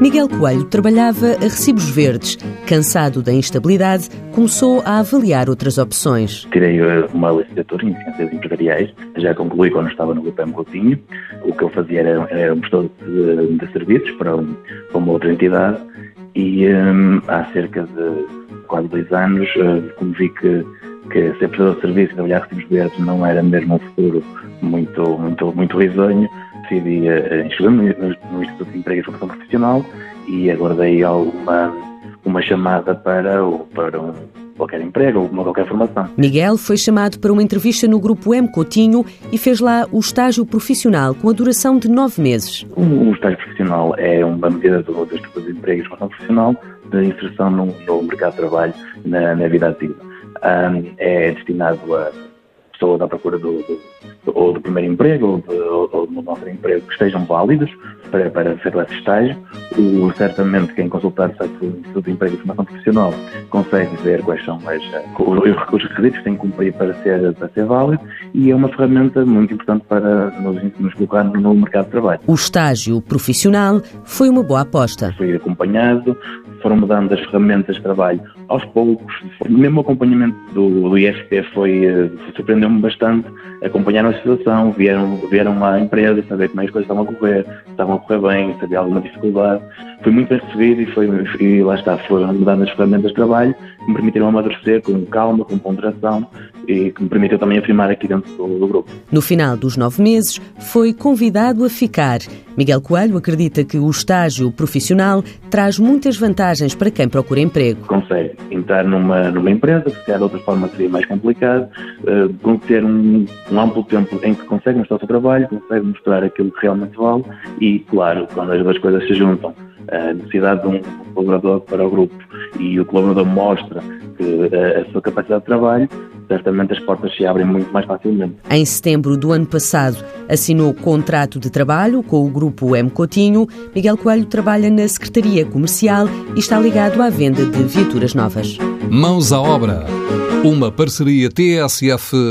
Miguel Coelho trabalhava a recibos verdes. Cansado da instabilidade, começou a avaliar outras opções. Tirei eh, uma licenciatura em Ciências Empresariais, já concluí quando estava no UPM Coutinho. O que eu fazia era, era um gestor de, de, serviços para, um, para, uma outra entidade e um, há cerca de quase dois anos, uh, como vi que, que ser prestador de serviços e trabalhar recibos verdes não era mesmo um futuro muito, muito, muito risonho, decidi uh, inscrever-me no, no Instituto de Emprego e Formação Profissional e aguardei alguma uma chamada para, para um, qualquer emprego ou uma qualquer formação. Miguel foi chamado para uma entrevista no Grupo M Coutinho e fez lá o estágio profissional com a duração de nove meses. O, o estágio profissional é uma medida do, do Instituto de Emprego e Formação Profissional de inserção no, no mercado de trabalho na, na vida ativa. Um, é destinado a pessoas à procura do, do, ou do primeiro emprego ou, de, ou, ou do novo emprego que estejam válidos para, para ser esse estágio. O, certamente quem consultar o site do Instituto de Emprego e Formação Profissional consegue ver quais são as, os, os requisitos que têm que cumprir para ser, para ser válido e é uma ferramenta muito importante para nos, nos colocar no mercado de trabalho. O estágio profissional foi uma boa aposta. Fui acompanhado, foram-me dando as ferramentas de trabalho aos poucos. Mesmo o acompanhamento do, do IFP foi, eh, surpreendeu-me bastante. Acompanharam a situação, vieram, vieram à empresa, saber como é as coisas estavam a correr, estavam a correr bem, se havia alguma dificuldade. Fui muito bem recebido e, foi, e lá está, foram-me dando as ferramentas de trabalho que me permitiram amadurecer com calma, com ponderação e que me permitiu também afirmar aqui dentro do, do, grupo. No final dos nove meses, foi convidado a ficar. Miguel Coelho acredita que o estágio profissional traz muitas vantagens para quem procura emprego. Consegue entrar numa, numa empresa, que se calhar de outra forma seria mais complicado, uh, ter um, um, amplo tempo em que consegue mostrar o seu trabalho, consegue mostrar aquilo que realmente vale e, claro, quando as duas coisas se juntam, a necessidade de um colaborador para o grupo e o colaborador mostra que a, a sua capacidade de trabalho, certamente as portas se abrem muito mais facilmente. Em setembro do ano passado, assinou contrato de trabalho com o grupo M Coutinho. Miguel Coelho trabalha na Secretaria Comercial e está ligado à venda de viaturas novas. Mãos à obra. Uma parceria TSF-IEFP.